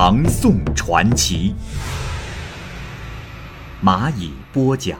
唐宋传奇》，蚂蚁播讲。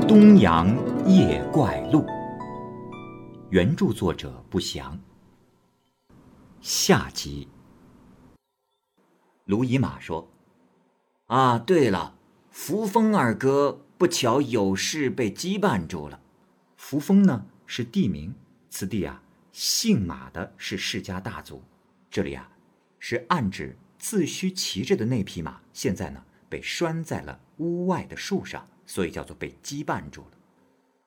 《东阳夜怪录》，原著作者不详。下集。卢以马说：“啊，对了，扶风二哥。”不巧有事被羁绊住了。扶风呢是地名，此地啊姓马的是世家大族。这里啊是暗指自须骑着的那匹马，现在呢被拴在了屋外的树上，所以叫做被羁绊住了。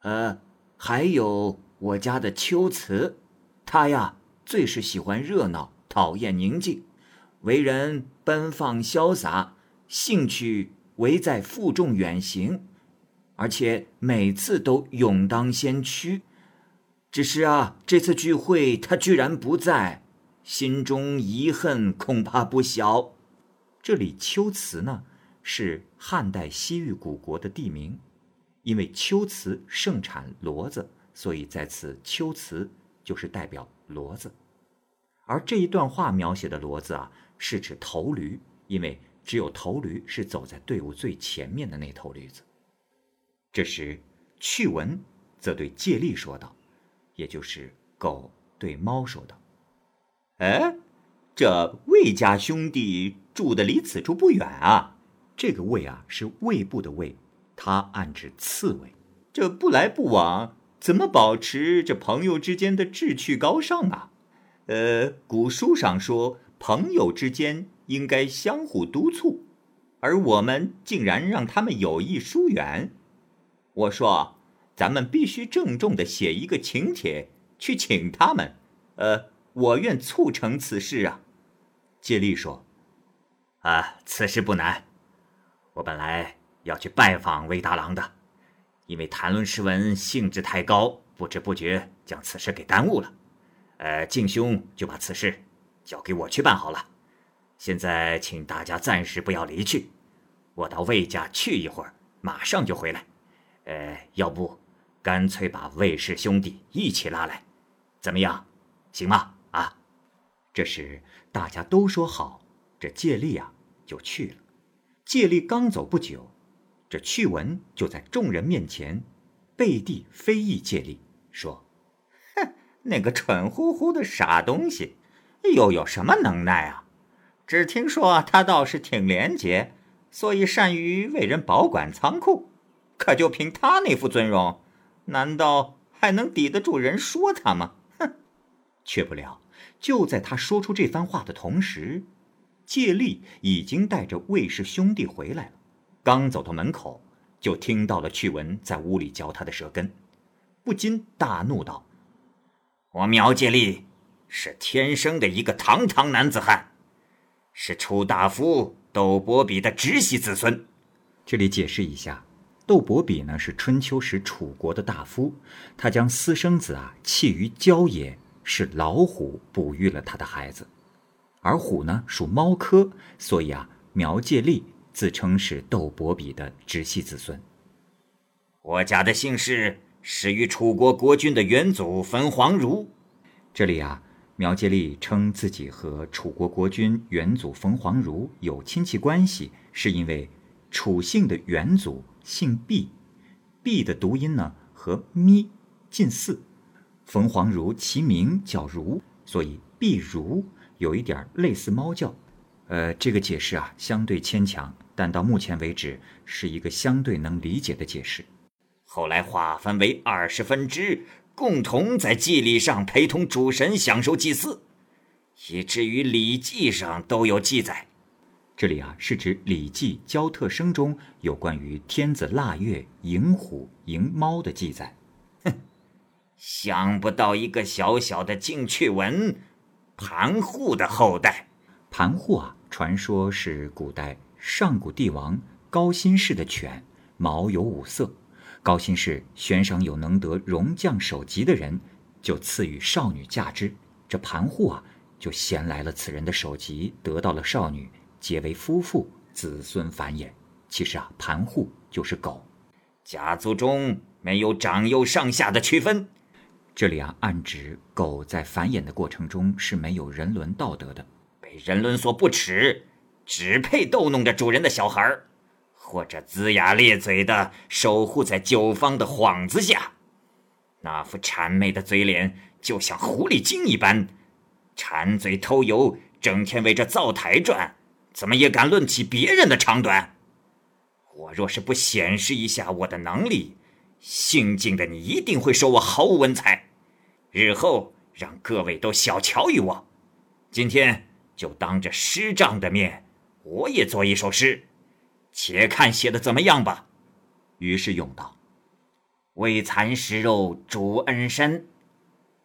呃，还有我家的秋瓷，他呀最是喜欢热闹，讨厌宁静，为人奔放潇洒，兴趣唯在负重远行。而且每次都勇当先驱，只是啊，这次聚会他居然不在，心中遗恨恐怕不小。这里秋瓷呢，是汉代西域古国的地名，因为秋瓷盛产骡子，所以在此秋瓷就是代表骡子。而这一段话描写的骡子啊，是指头驴，因为只有头驴是走在队伍最前面的那头驴子。这时，趣闻则对借力说道：“也就是狗对猫说道，哎，这魏家兄弟住的离此处不远啊。这个魏啊，是魏部的魏，他暗指刺猬。这不来不往，怎么保持这朋友之间的志趣高尚啊？呃，古书上说，朋友之间应该相互督促，而我们竟然让他们有意疏远。”我说：“咱们必须郑重的写一个请帖去请他们。呃，我愿促成此事啊。”借力说：“啊，此事不难。我本来要去拜访魏大郎的，因为谈论诗文兴致太高，不知不觉将此事给耽误了。呃，敬兄就把此事交给我去办好了。现在请大家暂时不要离去，我到魏家去一会儿，马上就回来。”呃，要不，干脆把魏氏兄弟一起拉来，怎么样？行吗？啊！这时大家都说好，这借力啊就去了。借力刚走不久，这趣闻就在众人面前背地非议借力，说：“哼，那个蠢乎乎的傻东西，又有什么能耐啊？只听说他倒是挺廉洁，所以善于为人保管仓库。”可就凭他那副尊容，难道还能抵得住人说他吗？哼！却不料，就在他说出这番话的同时，借力已经带着魏氏兄弟回来了。刚走到门口，就听到了趣闻在屋里嚼他的舌根，不禁大怒道：“我苗借力是天生的一个堂堂男子汉，是楚大夫斗伯比的直系子孙。”这里解释一下。窦伯比呢是春秋时楚国的大夫，他将私生子啊弃于郊野，是老虎哺育了他的孩子，而虎呢属猫科，所以啊苗介利自称是窦伯比的直系子孙。我家的姓氏始于楚国国君的元祖焚黄如，这里啊苗介利称自己和楚国国君元祖冯黄如有亲戚关系，是因为楚姓的元祖。姓毕，毕的读音呢和咪近似，冯黄如其名叫如，所以毕如有一点类似猫叫。呃，这个解释啊相对牵强，但到目前为止是一个相对能理解的解释。后来划分为二十分支，共同在祭礼上陪同主神享受祭祀，以至于《礼记》上都有记载。这里啊，是指《礼记·交特生》中有关于天子腊月迎虎、迎猫的记载。哼，想不到一个小小的进趣文，盘户的后代。盘户啊，传说是古代上古帝王高辛氏的犬，毛有五色。高辛氏悬赏有能得戎将首级的人，就赐予少女嫁之。这盘户啊，就衔来了此人的首级，得到了少女，结为夫妇，子孙繁衍。其实啊，盘户就是狗。家族中没有长幼上下的区分。这里啊，暗指狗在繁衍的过程中是没有人伦道德的，被人伦所不齿，只配逗弄着主人的小孩儿，或者龇牙咧嘴的守护在酒坊的幌子下。那副谄媚的嘴脸，就像狐狸精一般，馋嘴偷油，整天围着灶台转，怎么也敢论起别人的长短？我若是不显示一下我的能力，姓晋的你一定会说我毫无文采，日后让各位都小瞧于我。今天就当着师长的面，我也做一首诗，且看写的怎么样吧。于是用道：“未残食肉主恩深，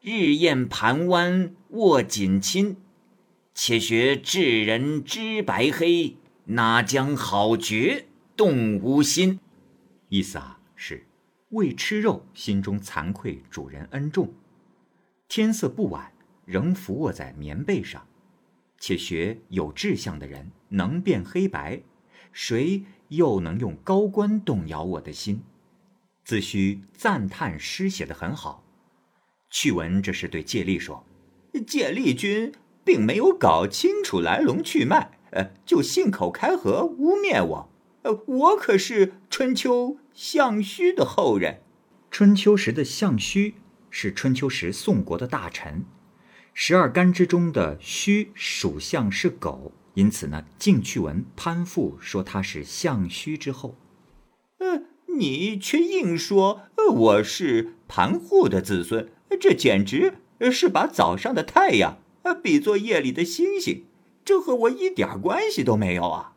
日宴盘湾握锦亲。且学智人知白黑，哪将好觉？”动无心，意思啊是为吃肉，心中惭愧主人恩重。天色不晚，仍伏卧在棉被上，且学有志向的人能辨黑白，谁又能用高官动摇我的心？自须赞叹诗写得很好。趣闻这是对借力说，借力君并没有搞清楚来龙去脉，呃，就信口开河污蔑我。呃，我可是春秋项须的后人。春秋时的项须是春秋时宋国的大臣，十二干之中的须属相是狗，因此呢，晋趣文攀附说他是项须之后。呃，你却硬说呃我是盘户的子孙，这简直是把早上的太阳呃比作夜里的星星，这和我一点关系都没有啊！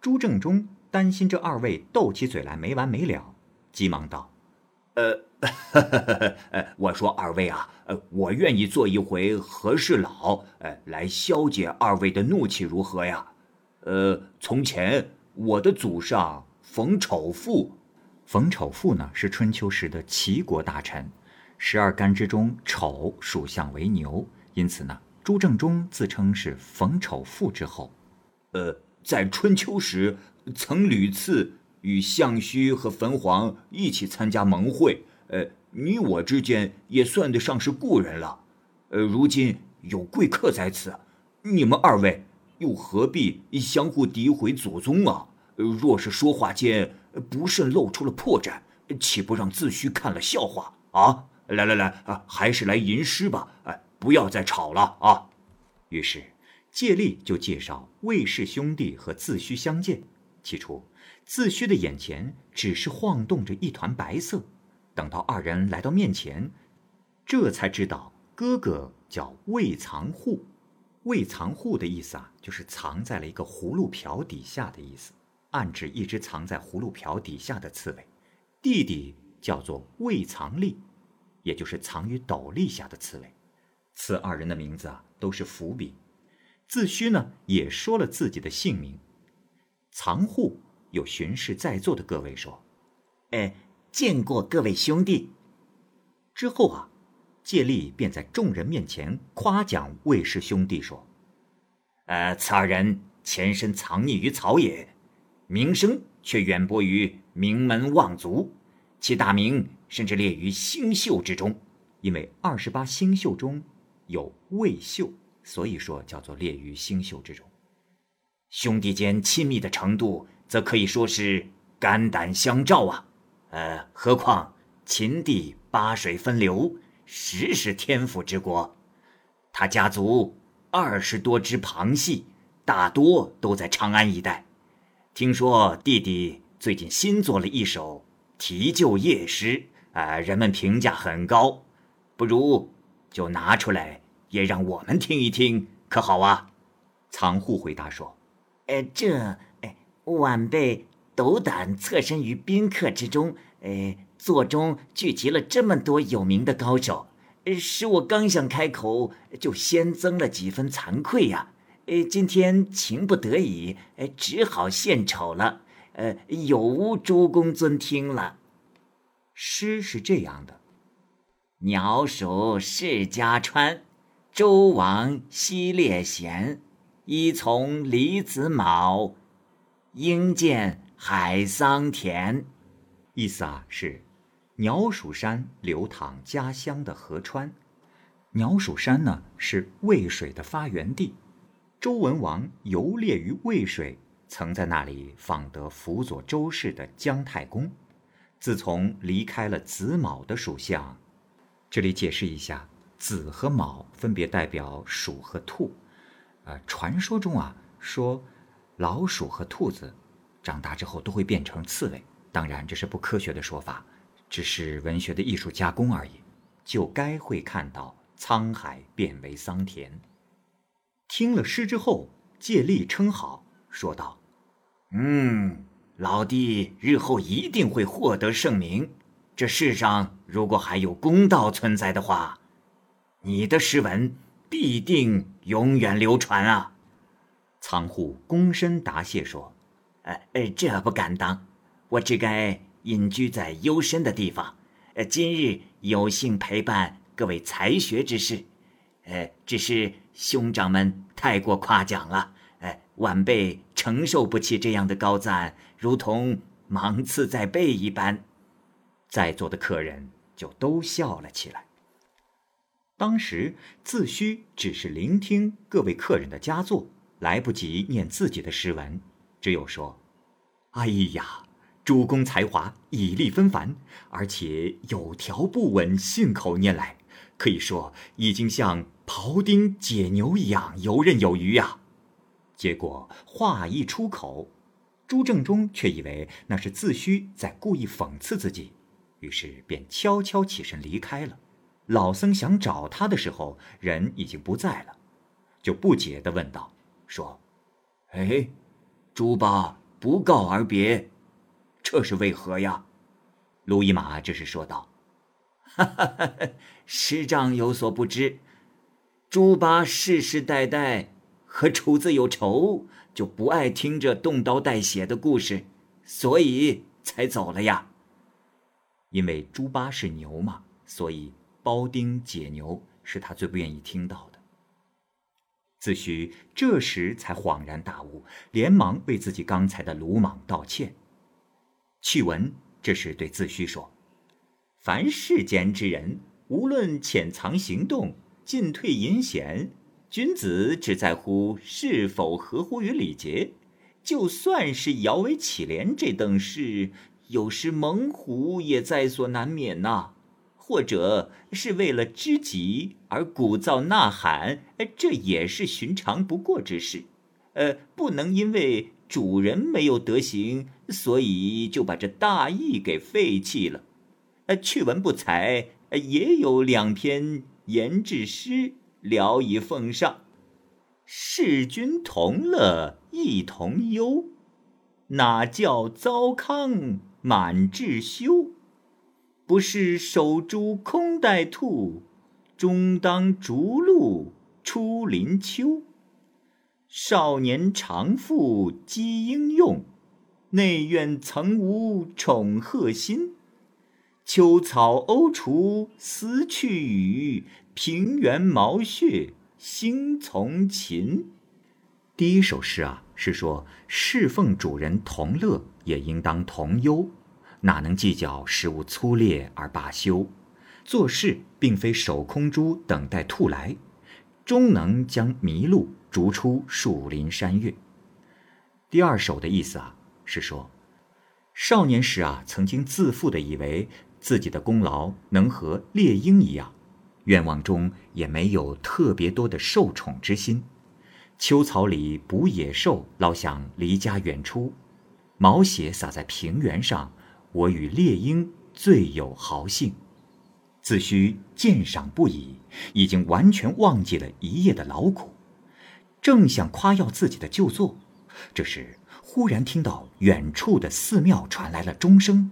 朱正中。担心这二位斗起嘴来没完没了，急忙道：“ 呃，我说二位啊，呃，我愿意做一回和事佬，呃，来消解二位的怒气，如何呀？呃，从前我的祖上冯丑富，冯丑富呢是春秋时的齐国大臣，十二干之中丑属相为牛，因此呢，朱正中自称是冯丑富之后。呃，在春秋时。”曾屡次与项须和冯黄一起参加盟会，呃，你我之间也算得上是故人了。呃，如今有贵客在此，你们二位又何必相互诋毁祖宗啊？若是说话间不慎露出了破绽，岂不让自虚看了笑话啊？来来来啊，还是来吟诗吧！哎，不要再吵了啊！于是借力就介绍魏氏兄弟和自虚相见。起初，自虚的眼前只是晃动着一团白色。等到二人来到面前，这才知道哥哥叫魏藏户。魏藏户的意思啊，就是藏在了一个葫芦瓢底下的意思，暗指一只藏在葫芦瓢底下的刺猬。弟弟叫做魏藏利，也就是藏于斗笠下的刺猬。此二人的名字啊，都是伏笔。自虚呢，也说了自己的姓名。藏户有巡视在座的各位说：“哎，见过各位兄弟。”之后啊，借力便在众人面前夸奖魏氏兄弟说：“呃，此二人前身藏匿于草野，名声却远播于名门望族，其大名甚至列于星宿之中。因为二十八星宿中有魏秀，所以说叫做列于星宿之中。”兄弟间亲密的程度，则可以说是肝胆相照啊！呃，何况秦地八水分流，实是天府之国。他家族二十多只旁系，大多都在长安一带。听说弟弟最近新做了一首题旧夜诗，呃，人们评价很高。不如就拿出来，也让我们听一听，可好啊？藏户回答说。呃，这，哎，晚辈斗胆侧身于宾客之中，呃，座中聚集了这么多有名的高手，使我刚想开口，就先增了几分惭愧呀。呃，今天情不得已，只好献丑了。呃，有无诸公尊听了？诗是这样的：鸟鼠世家川，周王西列贤，依从李子卯，应见海桑田。意思啊是，鸟鼠山流淌家乡的河川，鸟鼠山呢是渭水的发源地，周文王游猎于渭水，曾在那里访得辅佐周氏的姜太公。自从离开了子卯的属相，这里解释一下，子和卯分别代表鼠和兔。呃，传说中啊说，老鼠和兔子长大之后都会变成刺猬。当然，这是不科学的说法，只是文学的艺术加工而已。就该会看到沧海变为桑田。听了诗之后，借力称好，说道：“嗯，老弟日后一定会获得盛名。这世上如果还有公道存在的话，你的诗文必定永远流传啊！”仓户躬身答谢说：“呃呃，这不敢当。”我只该隐居在幽深的地方，呃，今日有幸陪伴各位才学之士，呃，只是兄长们太过夸奖了，呃，晚辈承受不起这样的高赞，如同芒刺在背一般。在座的客人就都笑了起来。当时自虚只是聆听各位客人的佳作，来不及念自己的诗文，只有说：“哎呀。”诸公才华已立纷繁，而且有条不紊，信口拈来，可以说已经像庖丁解牛一样游刃有余呀。结果话一出口，朱正中却以为那是自虚在故意讽刺自己，于是便悄悄起身离开了。老僧想找他的时候，人已经不在了，就不解地问道：“说，哎，朱八不告而别。”这是为何呀？卢一马这时说道：“哈哈哈，师长有所不知，猪八世世代代和楚子有仇，就不爱听这动刀带血的故事，所以才走了呀。因为猪八是牛嘛，所以包丁解牛是他最不愿意听到的。”自诩这时才恍然大悟，连忙为自己刚才的鲁莽道歉。趣闻，这是对自虚说：“凡世间之人，无论潜藏行动、进退隐显，君子只在乎是否合乎于礼节。就算是摇尾乞怜这等事，有时猛虎也在所难免呐。或者是为了知己而鼓噪呐喊，这也是寻常不过之事。呃，不能因为……”主人没有德行，所以就把这大义给废弃了。呃，趣闻不才，也有两篇言志诗聊以奉上。世君同乐亦同忧，哪教糟糠满志羞？不是守株空待兔，终当逐鹿出林秋。少年常负积英用，内院曾无宠鹤心。秋草欧除思去雨，平原毛穴星从禽。第一首诗啊，是说侍奉主人同乐，也应当同忧，哪能计较食物粗劣而罢休？做事并非守空珠等待兔来，终能将麋鹿。逐出树林山岳。第二首的意思啊，是说，少年时啊，曾经自负的以为自己的功劳能和猎鹰一样，愿望中也没有特别多的受宠之心。秋草里捕野兽，老想离家远出；毛血洒在平原上，我与猎鹰最有豪兴。自诩鉴赏不已，已经完全忘记了一夜的劳苦。正想夸耀自己的旧作，这时忽然听到远处的寺庙传来了钟声，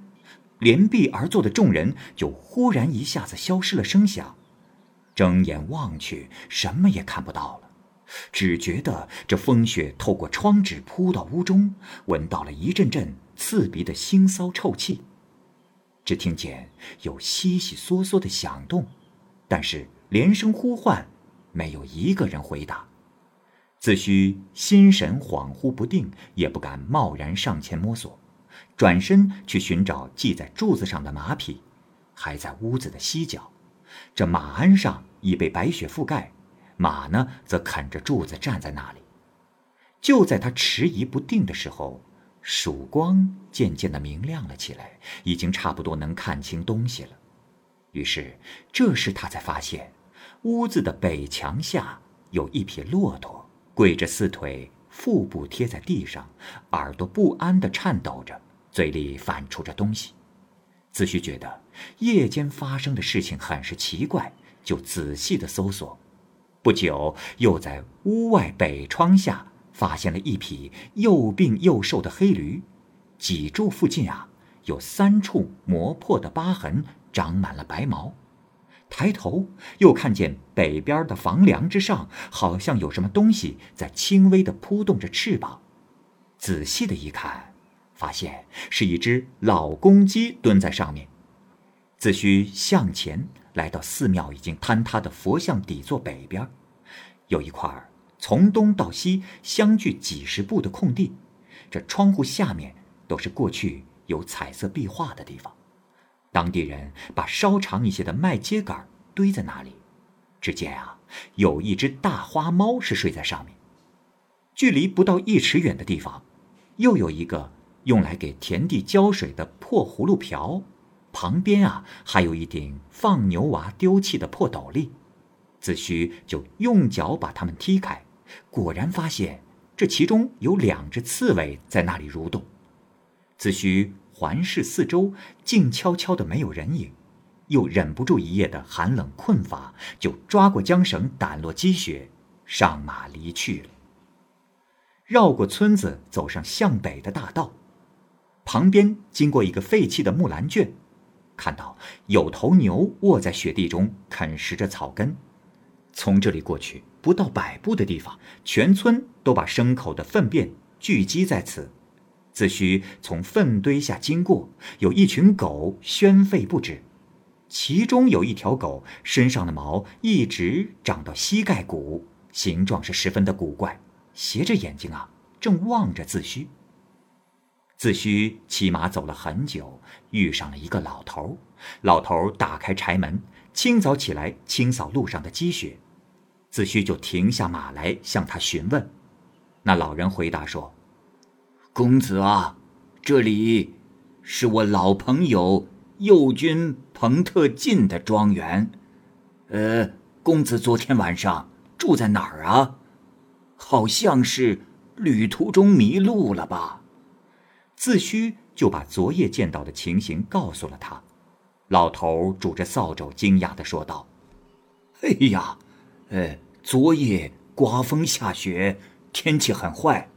连壁而坐的众人就忽然一下子消失了声响，睁眼望去，什么也看不到了，只觉得这风雪透过窗纸扑到屋中，闻到了一阵阵刺鼻的腥臊臭气。只听见有悉悉嗦嗦的响动，但是连声呼唤，没有一个人回答。子虚心神恍惚不定，也不敢贸然上前摸索。转身去寻找系在柱子上的马匹，还在屋子的西角。这马鞍上已被白雪覆盖，马呢则啃着柱子站在那里。就在他迟疑不定的时候，曙光渐渐的明亮了起来，已经差不多能看清东西了。于是，这时他才发现，屋子的北墙下有一匹骆驼，跪着四腿，腹部贴在地上，耳朵不安地颤抖着。嘴里反刍着东西，子虚觉得夜间发生的事情很是奇怪，就仔细的搜索。不久，又在屋外北窗下发现了一匹又病又瘦的黑驴，脊柱附近啊有三处磨破的疤痕，长满了白毛。抬头又看见北边的房梁之上，好像有什么东西在轻微的扑动着翅膀。仔细的一看。发现是一只老公鸡蹲在上面，自需向前来到寺庙已经坍塌的佛像底座北边，有一块从东到西相距几十步的空地，这窗户下面都是过去有彩色壁画的地方，当地人把稍长一些的麦秸秆堆在那里，只见啊有一只大花猫是睡在上面，距离不到一尺远的地方，又有一个。用来给田地浇水的破葫芦瓢，旁边啊还有一顶放牛娃丢弃的破斗笠。子虚就用脚把它们踢开，果然发现这其中有两只刺猬在那里蠕动。子虚环视四周，静悄悄的没有人影，又忍不住一夜的寒冷困乏，就抓过缰绳，掸落积雪，上马离去了。绕过村子，走上向北的大道。旁边经过一个废弃的木兰圈，看到有头牛卧在雪地中啃食着草根。从这里过去不到百步的地方，全村都把牲口的粪便聚集在此。自需从粪堆下经过，有一群狗喧吠不止，其中有一条狗身上的毛一直长到膝盖骨，形状是十分的古怪，斜着眼睛啊，正望着自虚。自虚骑马走了很久，遇上了一个老头。老头打开柴门，清早起来清扫路上的积雪。自虚就停下马来向他询问。那老人回答说：“公子啊，这里是我老朋友右军彭特进的庄园。呃，公子昨天晚上住在哪儿啊？好像是旅途中迷路了吧？”自虚就把昨夜见到的情形告诉了他，老头拄着扫帚，惊讶地说道：“哎呀，呃，昨夜刮风下雪，天气很坏。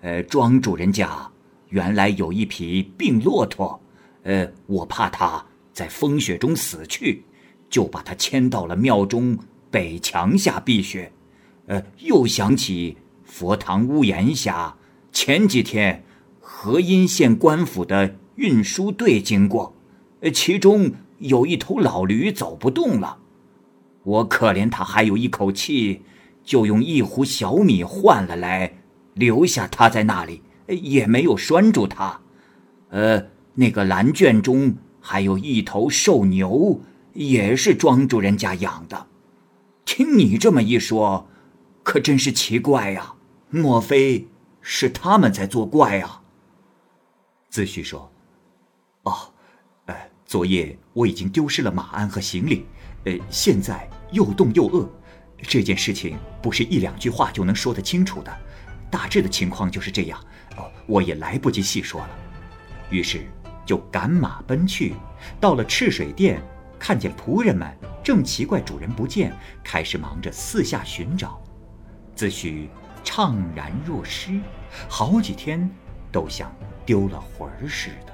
呃，庄主人家原来有一匹病骆驼，呃，我怕它在风雪中死去，就把它牵到了庙中北墙下避雪。呃，又想起佛堂屋檐下前几天。”河阴县官府的运输队经过，呃其中有一头老驴走不动了。我可怜他还有一口气，就用一壶小米换了来，留下他在那里，也没有拴住他。呃，那个蓝圈中还有一头瘦牛，也是庄主人家养的。听你这么一说，可真是奇怪呀！莫非是他们在作怪啊？子虚说：“哦，呃，昨夜我已经丢失了马鞍和行李，呃，现在又冻又饿，这件事情不是一两句话就能说得清楚的。大致的情况就是这样，哦，我也来不及细说了。于是就赶马奔去，到了赤水殿，看见仆人们正奇怪主人不见，开始忙着四下寻找。自诩怅然若失，好几天都像。”丢了魂儿似的。